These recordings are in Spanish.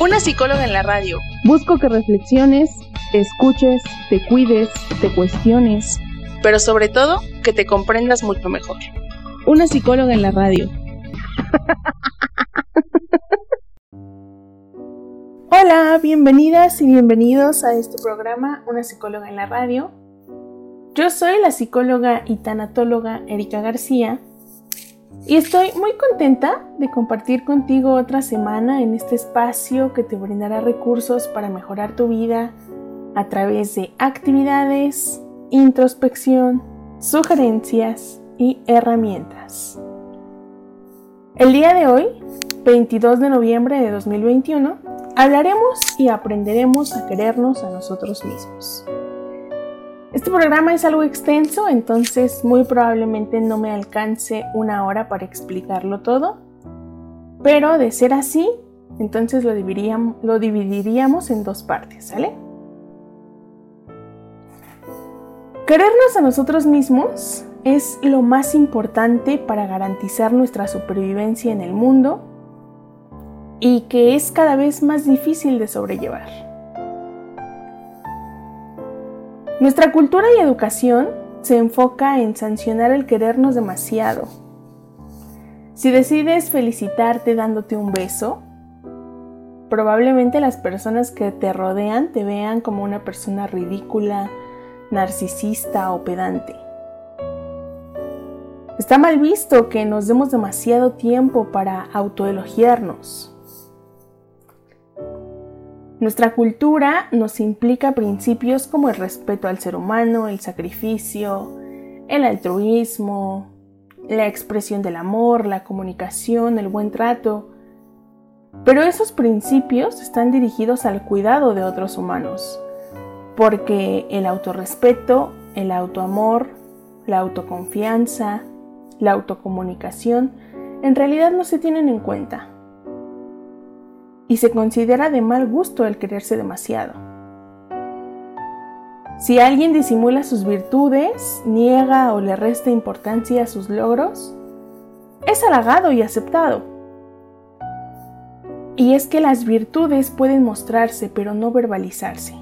Una psicóloga en la radio. Busco que reflexiones, te escuches, te cuides, te cuestiones. Pero sobre todo, que te comprendas mucho mejor. Una psicóloga en la radio. Hola, bienvenidas y bienvenidos a este programa Una psicóloga en la radio. Yo soy la psicóloga y tanatóloga Erika García y estoy muy contenta de compartir contigo otra semana en este espacio que te brindará recursos para mejorar tu vida a través de actividades, introspección, sugerencias y herramientas. El día de hoy, 22 de noviembre de 2021, hablaremos y aprenderemos a querernos a nosotros mismos. Este programa es algo extenso, entonces muy probablemente no me alcance una hora para explicarlo todo, pero de ser así, entonces lo dividiríamos, en dos partes, ¿sale? Querernos a nosotros mismos es lo más importante para garantizar nuestra supervivencia en el mundo y que es cada vez más difícil de sobrellevar. Nuestra cultura y educación se enfoca en sancionar el querernos demasiado. Si decides felicitarte dándote un beso, probablemente las personas que te rodean te vean como una persona ridícula, narcisista o pedante. Está mal visto que nos demos demasiado tiempo para autoelogiarnos. Nuestra cultura nos implica principios como el respeto al ser humano, el sacrificio, el altruismo, la expresión del amor, la comunicación, el buen trato. Pero esos principios están dirigidos al cuidado de otros humanos, porque el autorrespeto, el autoamor, la autoconfianza, la autocomunicación en realidad no se tienen en cuenta. Y se considera de mal gusto el quererse demasiado. Si alguien disimula sus virtudes, niega o le resta importancia a sus logros, es halagado y aceptado. Y es que las virtudes pueden mostrarse pero no verbalizarse.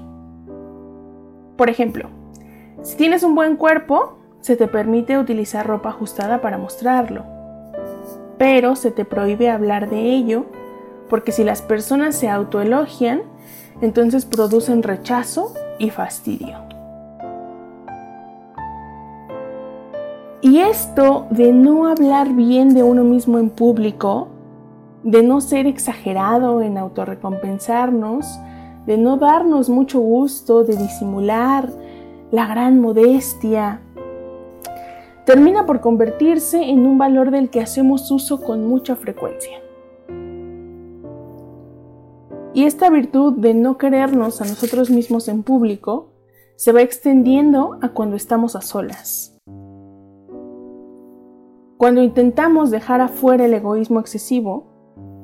Por ejemplo, si tienes un buen cuerpo, se te permite utilizar ropa ajustada para mostrarlo, pero se te prohíbe hablar de ello porque si las personas se autoelogian, entonces producen rechazo y fastidio. Y esto de no hablar bien de uno mismo en público, de no ser exagerado en autorrecompensarnos, de no darnos mucho gusto, de disimular la gran modestia, termina por convertirse en un valor del que hacemos uso con mucha frecuencia. Y esta virtud de no querernos a nosotros mismos en público se va extendiendo a cuando estamos a solas. Cuando intentamos dejar afuera el egoísmo excesivo,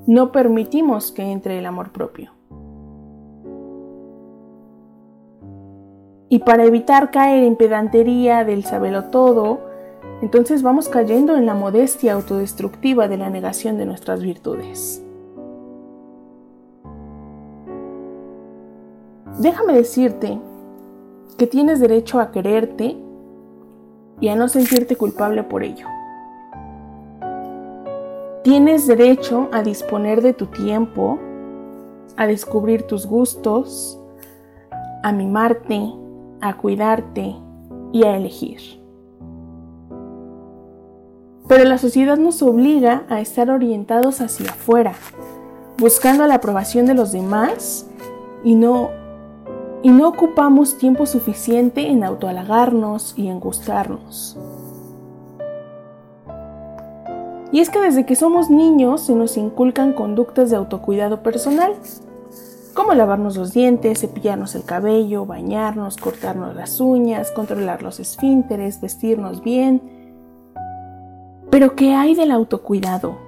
no permitimos que entre el amor propio. Y para evitar caer en pedantería del sabelo todo, entonces vamos cayendo en la modestia autodestructiva de la negación de nuestras virtudes. Déjame decirte que tienes derecho a quererte y a no sentirte culpable por ello. Tienes derecho a disponer de tu tiempo, a descubrir tus gustos, a mimarte, a cuidarte y a elegir. Pero la sociedad nos obliga a estar orientados hacia afuera, buscando la aprobación de los demás y no, y no ocupamos tiempo suficiente en autohalagarnos y en gustarnos. Y es que desde que somos niños se nos inculcan conductas de autocuidado personal, como lavarnos los dientes, cepillarnos el cabello, bañarnos, cortarnos las uñas, controlar los esfínteres, vestirnos bien. Pero ¿qué hay del autocuidado?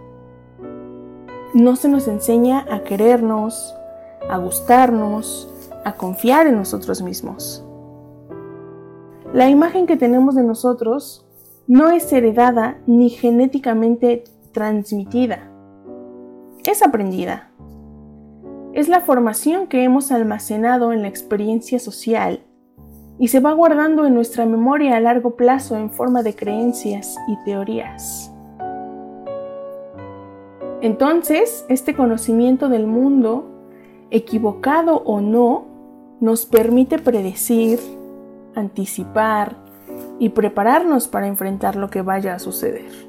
No se nos enseña a querernos, a gustarnos, a confiar en nosotros mismos. La imagen que tenemos de nosotros no es heredada ni genéticamente transmitida. Es aprendida es la formación que hemos almacenado en la experiencia social y se va guardando en nuestra memoria a largo plazo en forma de creencias y teorías. Entonces, este conocimiento del mundo, equivocado o no, nos permite predecir, anticipar y prepararnos para enfrentar lo que vaya a suceder.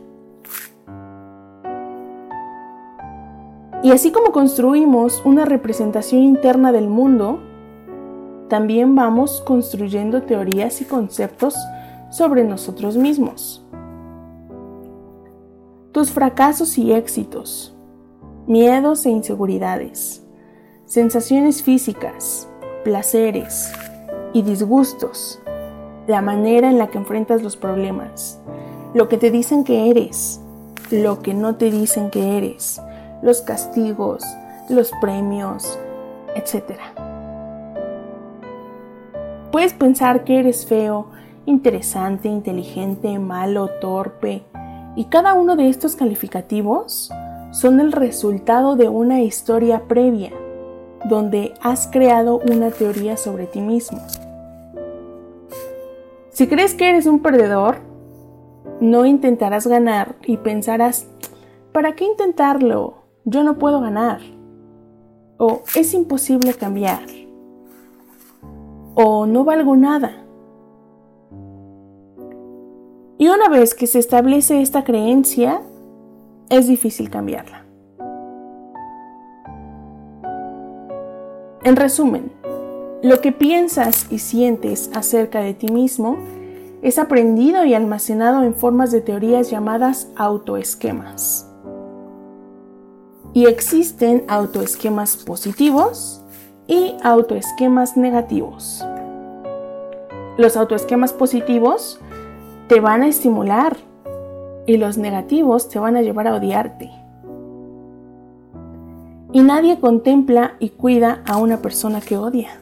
Y así como construimos una representación interna del mundo, también vamos construyendo teorías y conceptos sobre nosotros mismos. Tus fracasos y éxitos, miedos e inseguridades, sensaciones físicas, placeres y disgustos, la manera en la que enfrentas los problemas, lo que te dicen que eres, lo que no te dicen que eres, los castigos, los premios, etc. Puedes pensar que eres feo, interesante, inteligente, malo, torpe, y cada uno de estos calificativos son el resultado de una historia previa, donde has creado una teoría sobre ti mismo. Si crees que eres un perdedor, no intentarás ganar y pensarás, ¿para qué intentarlo? yo no puedo ganar, o es imposible cambiar, o no valgo nada. Y una vez que se establece esta creencia, es difícil cambiarla. En resumen, lo que piensas y sientes acerca de ti mismo es aprendido y almacenado en formas de teorías llamadas autoesquemas. Y existen autoesquemas positivos y autoesquemas negativos. Los autoesquemas positivos te van a estimular y los negativos te van a llevar a odiarte. Y nadie contempla y cuida a una persona que odia.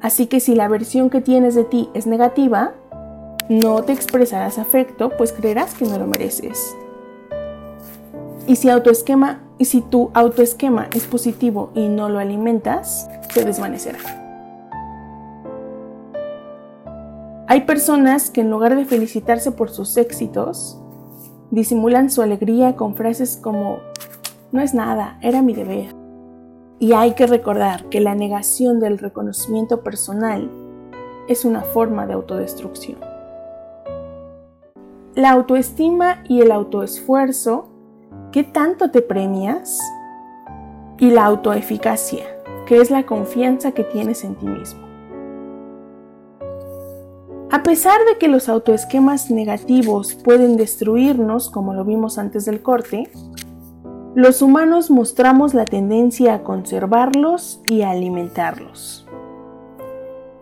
Así que si la versión que tienes de ti es negativa, no te expresarás afecto, pues creerás que no lo mereces. Y si, y si tu autoesquema es positivo y no lo alimentas, se desvanecerá. Hay personas que en lugar de felicitarse por sus éxitos, disimulan su alegría con frases como, no es nada, era mi deber. Y hay que recordar que la negación del reconocimiento personal es una forma de autodestrucción. La autoestima y el autoesfuerzo ¿Qué tanto te premias? Y la autoeficacia, que es la confianza que tienes en ti mismo. A pesar de que los autoesquemas negativos pueden destruirnos, como lo vimos antes del corte, los humanos mostramos la tendencia a conservarlos y a alimentarlos.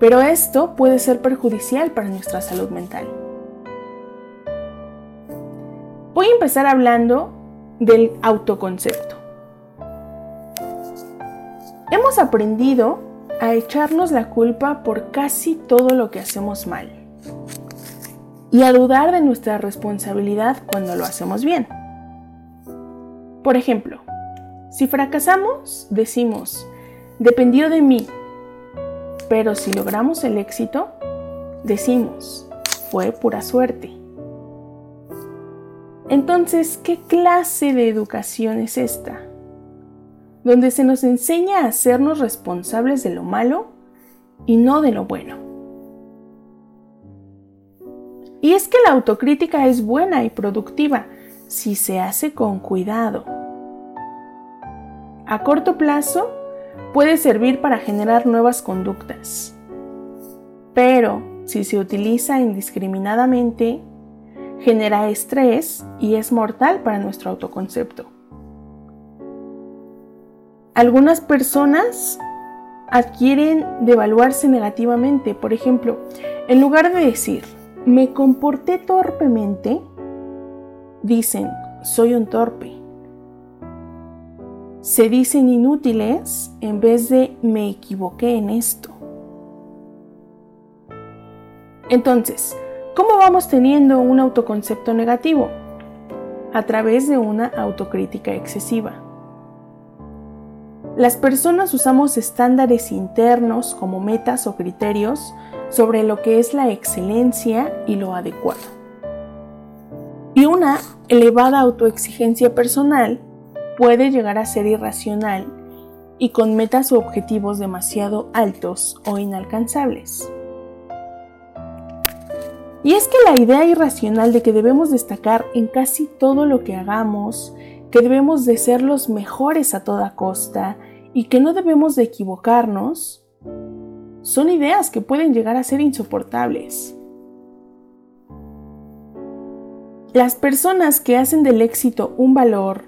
Pero esto puede ser perjudicial para nuestra salud mental. Voy a empezar hablando del autoconcepto. Hemos aprendido a echarnos la culpa por casi todo lo que hacemos mal y a dudar de nuestra responsabilidad cuando lo hacemos bien. Por ejemplo, si fracasamos, decimos, dependió de mí, pero si logramos el éxito, decimos, fue pura suerte. Entonces, ¿qué clase de educación es esta? Donde se nos enseña a hacernos responsables de lo malo y no de lo bueno. Y es que la autocrítica es buena y productiva si se hace con cuidado. A corto plazo puede servir para generar nuevas conductas, pero si se utiliza indiscriminadamente, genera estrés y es mortal para nuestro autoconcepto. Algunas personas adquieren devaluarse negativamente. Por ejemplo, en lugar de decir, me comporté torpemente, dicen, soy un torpe. Se dicen inútiles en vez de me equivoqué en esto. Entonces, ¿cómo vamos teniendo un autoconcepto negativo? A través de una autocrítica excesiva. Las personas usamos estándares internos como metas o criterios sobre lo que es la excelencia y lo adecuado. Y una elevada autoexigencia personal puede llegar a ser irracional y con metas o objetivos demasiado altos o inalcanzables. Y es que la idea irracional de que debemos destacar en casi todo lo que hagamos, que debemos de ser los mejores a toda costa y que no debemos de equivocarnos, son ideas que pueden llegar a ser insoportables. Las personas que hacen del éxito un valor,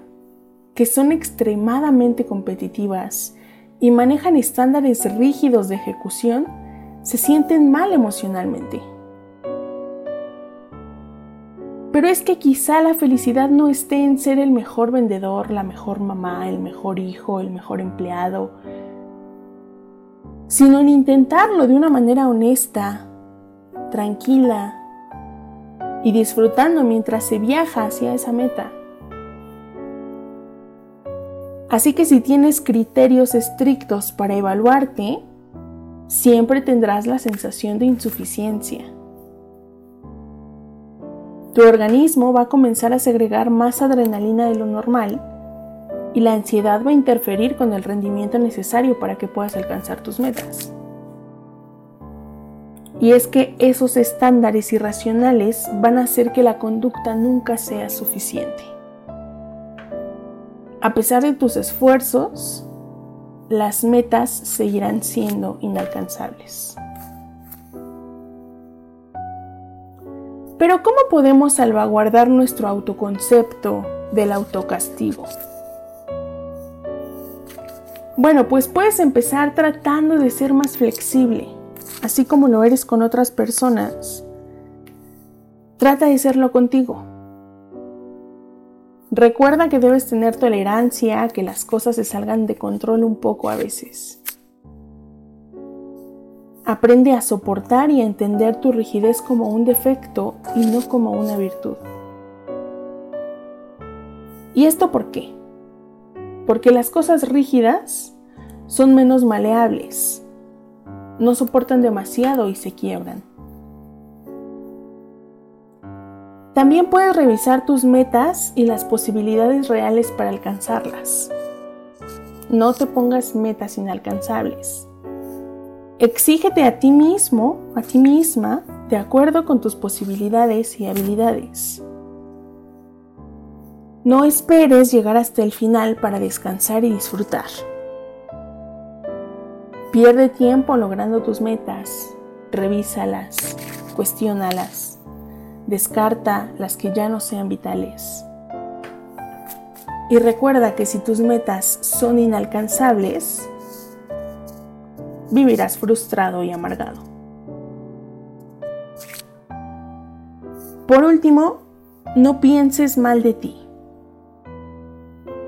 que son extremadamente competitivas y manejan estándares rígidos de ejecución, se sienten mal emocionalmente. Pero es que quizá la felicidad no esté en ser el mejor vendedor, la mejor mamá, el mejor hijo, el mejor empleado, sino en intentarlo de una manera honesta, tranquila y disfrutando mientras se viaja hacia esa meta. Así que si tienes criterios estrictos para evaluarte, siempre tendrás la sensación de insuficiencia tu organismo va a comenzar a segregar más adrenalina de lo normal y la ansiedad va a interferir con el rendimiento necesario para que puedas alcanzar tus metas. Y es que esos estándares irracionales van a hacer que la conducta nunca sea suficiente. A pesar de tus esfuerzos, las metas seguirán siendo inalcanzables. Pero ¿cómo podemos salvaguardar nuestro autoconcepto del autocastigo? Bueno, pues puedes empezar tratando de ser más flexible, así como lo eres con otras personas. Trata de serlo contigo. Recuerda que debes tener tolerancia a que las cosas se salgan de control un poco a veces. Aprende a soportar y a entender tu rigidez como un defecto y no como una virtud. ¿Y esto por qué? Porque las cosas rígidas son menos maleables, no soportan demasiado y se quiebran. También puedes revisar tus metas y las posibilidades reales para alcanzarlas. No te pongas metas inalcanzables. Exígete a ti mismo, a ti misma, de acuerdo con tus posibilidades y habilidades. No esperes llegar hasta el final para descansar y disfrutar. Pierde tiempo logrando tus metas, revísalas, cuestiónalas, descarta las que ya no sean vitales. Y recuerda que si tus metas son inalcanzables, vivirás frustrado y amargado. Por último, no pienses mal de ti.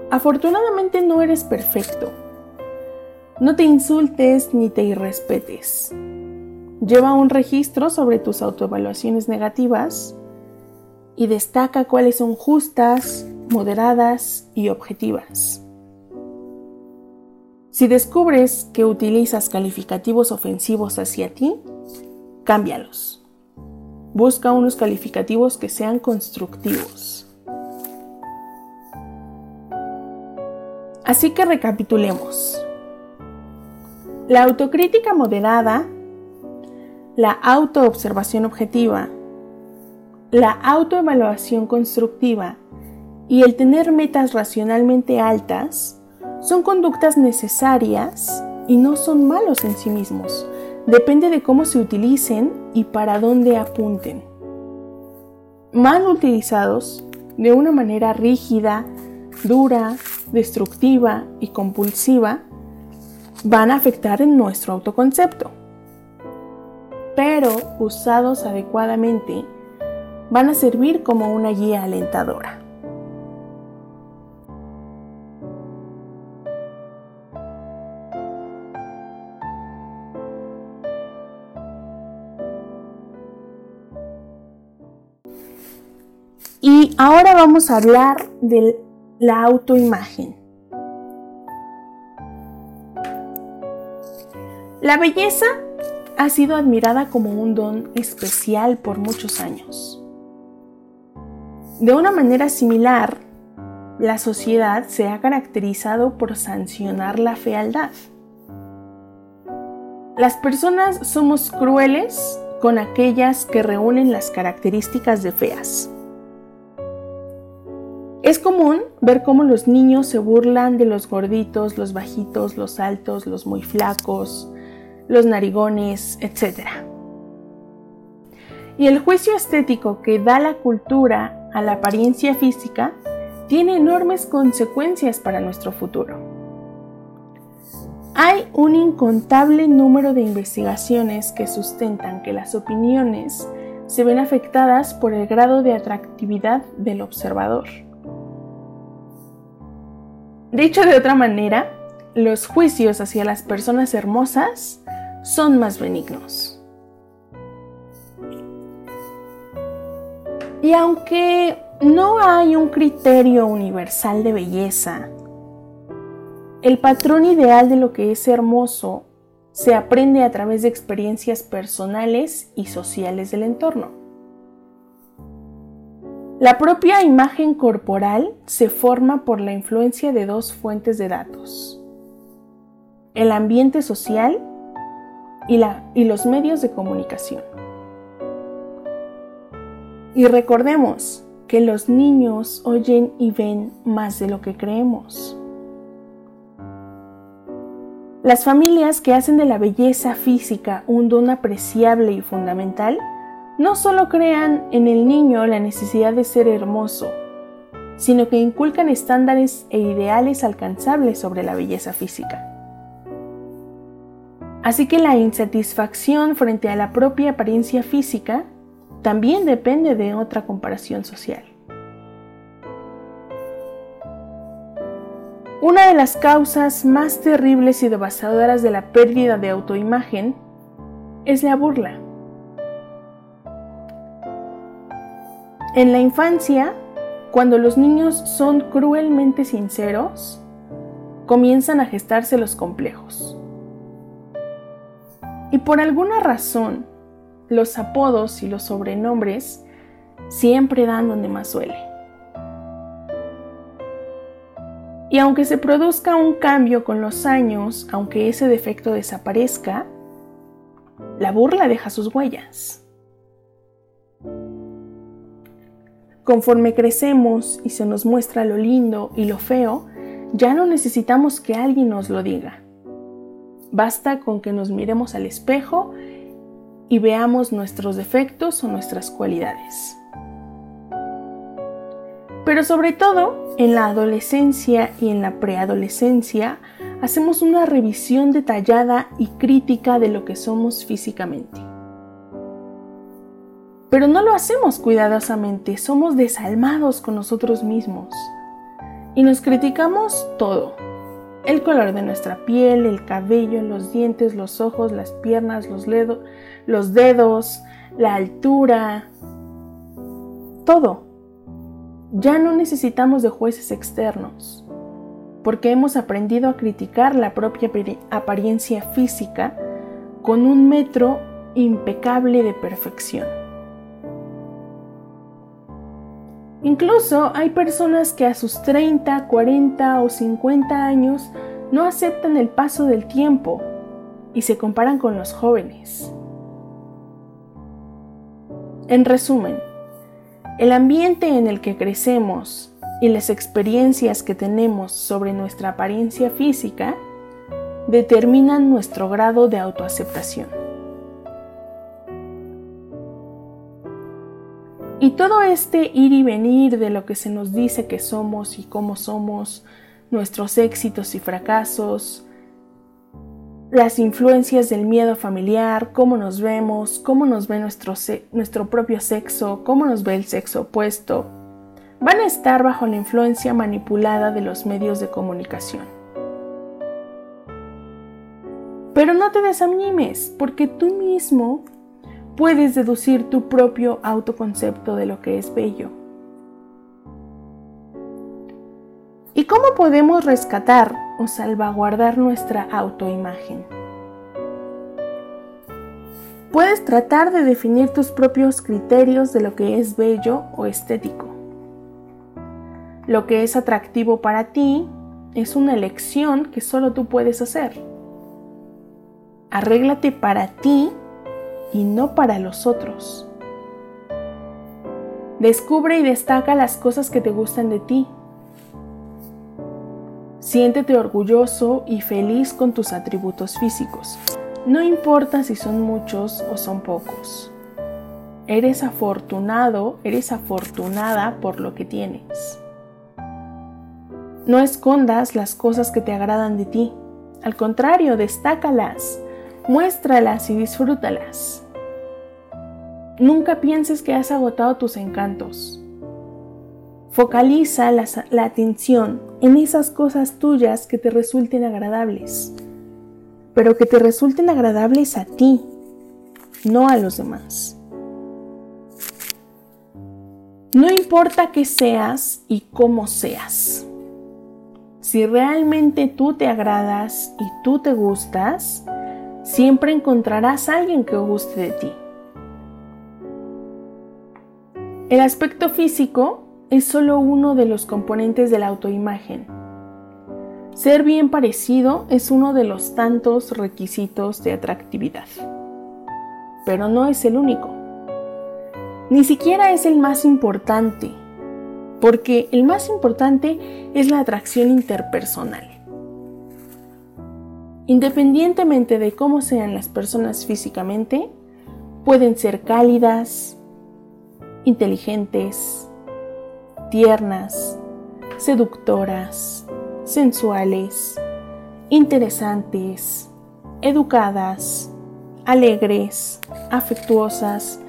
Afortunadamente no eres perfecto. No te insultes ni te irrespetes. Lleva un registro sobre tus autoevaluaciones negativas y destaca cuáles son justas, moderadas y objetivas. Si descubres que utilizas calificativos ofensivos hacia ti, cámbialos. Busca unos calificativos que sean constructivos. Así que recapitulemos. La autocrítica moderada, la autoobservación objetiva, la autoevaluación constructiva y el tener metas racionalmente altas son conductas necesarias y no son malos en sí mismos. Depende de cómo se utilicen y para dónde apunten. Mal utilizados, de una manera rígida, dura, destructiva y compulsiva van a afectar en nuestro autoconcepto. Pero usados adecuadamente, van a servir como una guía alentadora. Y ahora vamos a hablar de la autoimagen. La belleza ha sido admirada como un don especial por muchos años. De una manera similar, la sociedad se ha caracterizado por sancionar la fealdad. Las personas somos crueles con aquellas que reúnen las características de feas. Es común ver cómo los niños se burlan de los gorditos, los bajitos, los altos, los muy flacos, los narigones, etc. Y el juicio estético que da la cultura a la apariencia física tiene enormes consecuencias para nuestro futuro. Hay un incontable número de investigaciones que sustentan que las opiniones se ven afectadas por el grado de atractividad del observador. Dicho de otra manera, los juicios hacia las personas hermosas son más benignos. Y aunque no hay un criterio universal de belleza, el patrón ideal de lo que es hermoso se aprende a través de experiencias personales y sociales del entorno. La propia imagen corporal se forma por la influencia de dos fuentes de datos, el ambiente social y, y, los medios de comunicación. Y recordemos que los niños oyen y ven más de lo que creemos. Las familias que hacen de la belleza física un don apreciable y fundamental no solo crean en el niño la necesidad de ser hermoso, sino que inculcan estándares e ideales alcanzables sobre la belleza física. Así que la insatisfacción frente a la propia apariencia física también depende de otra comparación social. Una de las causas más terribles y devastadoras de la pérdida de autoimagen es la burla. En la infancia, cuando los niños son cruelmente sinceros, comienzan a gestarse los complejos. Y por alguna razón, los apodos y los sobrenombres siempre dan donde más suele. Y aunque se produzca un cambio con los años, aunque ese defecto desaparezca, la burla deja sus huellas. Conforme crecemos y se nos muestra lo lindo y lo feo, ya no necesitamos que alguien nos lo diga. Basta con que nos miremos al espejo y veamos nuestros defectos o nuestras cualidades. Pero sobre todo, en la adolescencia y en la preadolescencia, hacemos una revisión detallada y crítica de lo que somos físicamente. Pero no lo hacemos cuidadosamente, somos desalmados con nosotros mismos. Y nos criticamos todo. El color de nuestra piel, el cabello, los dientes, los ojos, las piernas, los, dedos, la altura, todo. Ya no necesitamos de jueces externos, porque hemos aprendido a criticar la propia apariencia física con un metro impecable de perfección. Incluso hay personas que a sus 30, 40 o 50 años no aceptan el paso del tiempo y se comparan con los jóvenes. En resumen, el ambiente en el que crecemos y las experiencias que tenemos sobre nuestra apariencia física determinan nuestro grado de autoaceptación. Y todo este ir y venir de lo que se nos dice que somos y cómo somos nuestros éxitos y fracasos, las influencias del miedo familiar, cómo nos vemos, cómo nos ve nuestro, nuestro propio sexo, cómo nos ve el sexo opuesto, van a estar bajo la influencia manipulada de los medios de comunicación. Pero no te desanimes, porque tú mismo puedes deducir tu propio autoconcepto de lo que es bello. ¿Y cómo podemos rescatar o salvaguardar nuestra autoimagen? Puedes tratar de definir tus propios criterios de lo que es bello o estético. Lo que es atractivo para ti es una elección que solo tú puedes hacer. Arréglate para ti y no para los otros. Descubre y destaca las cosas que te gustan de ti Siéntete orgulloso y feliz con tus atributos físicos. No importa si son muchos o son pocos. Eres afortunado, eres afortunada por lo que tienes. No escondas las cosas que te agradan de ti. Al contrario, destácalas, muéstralas y disfrútalas. Nunca pienses que has agotado tus encantos. Focaliza la, atención en esas cosas tuyas que te resulten agradables, pero que te resulten agradables a ti, no a los demás. No importa qué seas y cómo seas. Si realmente tú te agradas y tú te gustas, siempre encontrarás a alguien que guste de ti. El aspecto físico es solo uno de los componentes de la autoimagen. Ser bien parecido es uno de los tantos requisitos de atractividad, pero no es el único. Ni siquiera es el más importante, porque el más importante es la atracción interpersonal. Independientemente de cómo sean las personas físicamente, pueden ser cálidas, inteligentes, tiernas, seductoras, sensuales, interesantes, educadas, alegres, afectuosas,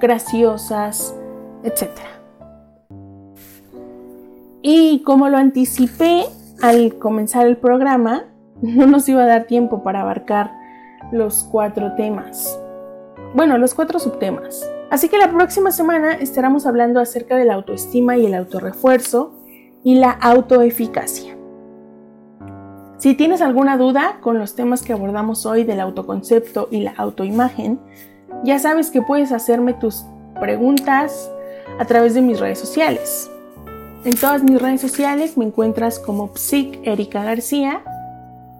graciosas, etc. Y como lo anticipé al comenzar el programa, no nos iba a dar tiempo para abarcar los cuatro temas. Bueno, los cuatro subtemas. Así que la próxima semana estaremos hablando acerca de la autoestima y el autorrefuerzo y la autoeficacia. Si tienes alguna duda con los temas que abordamos hoy del autoconcepto y la autoimagen, ya sabes que puedes hacerme tus preguntas a través de mis redes sociales. En todas mis redes sociales me encuentras como Psic Erika García.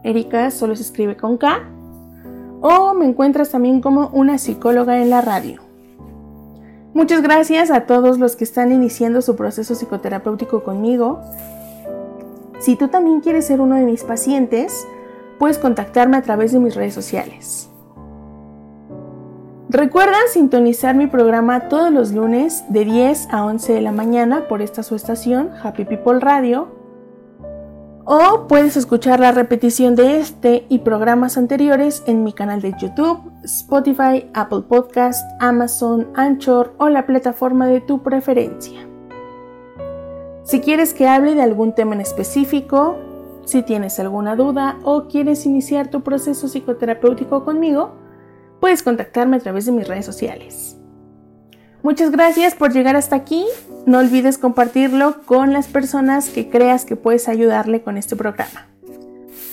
Erika solo se escribe con K. O me encuentras también como una psicóloga en la radio. Muchas gracias a todos los que están iniciando su proceso psicoterapéutico conmigo. Si tú también quieres ser uno de mis pacientes, puedes contactarme a través de mis redes sociales. Recuerda sintonizar mi programa todos los lunes de 10 a 11 de la mañana por esta su estación, Happy People Radio o puedes escuchar la repetición de este y programas anteriores en mi canal de YouTube, Spotify, Apple Podcast, Amazon, Anchor o la plataforma de tu preferencia. Si quieres que hable de algún tema en específico, si tienes alguna duda o quieres iniciar tu proceso psicoterapéutico conmigo, puedes contactarme a través de mis redes sociales. Muchas gracias por llegar hasta aquí. No olvides compartirlo con las personas que creas que puedes ayudarle con este programa.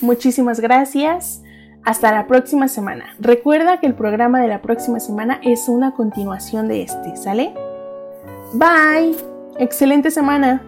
Muchísimas gracias. Hasta la próxima semana. Recuerda que el programa de la próxima semana es una continuación de este, ¿sale? Bye. Excelente semana.